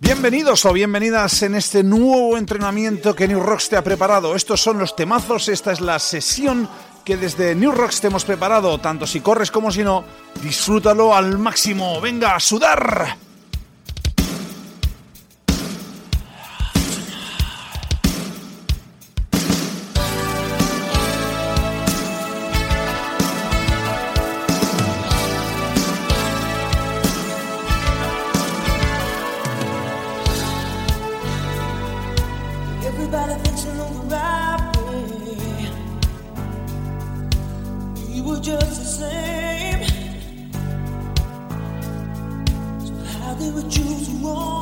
Bienvenidos o bienvenidas en este nuevo entrenamiento que New Rocks te ha preparado. Estos son los temazos, esta es la sesión que desde New Rocks te hemos preparado, tanto si corres como si no. Disfrútalo al máximo, venga a sudar. never choose wrong.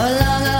How long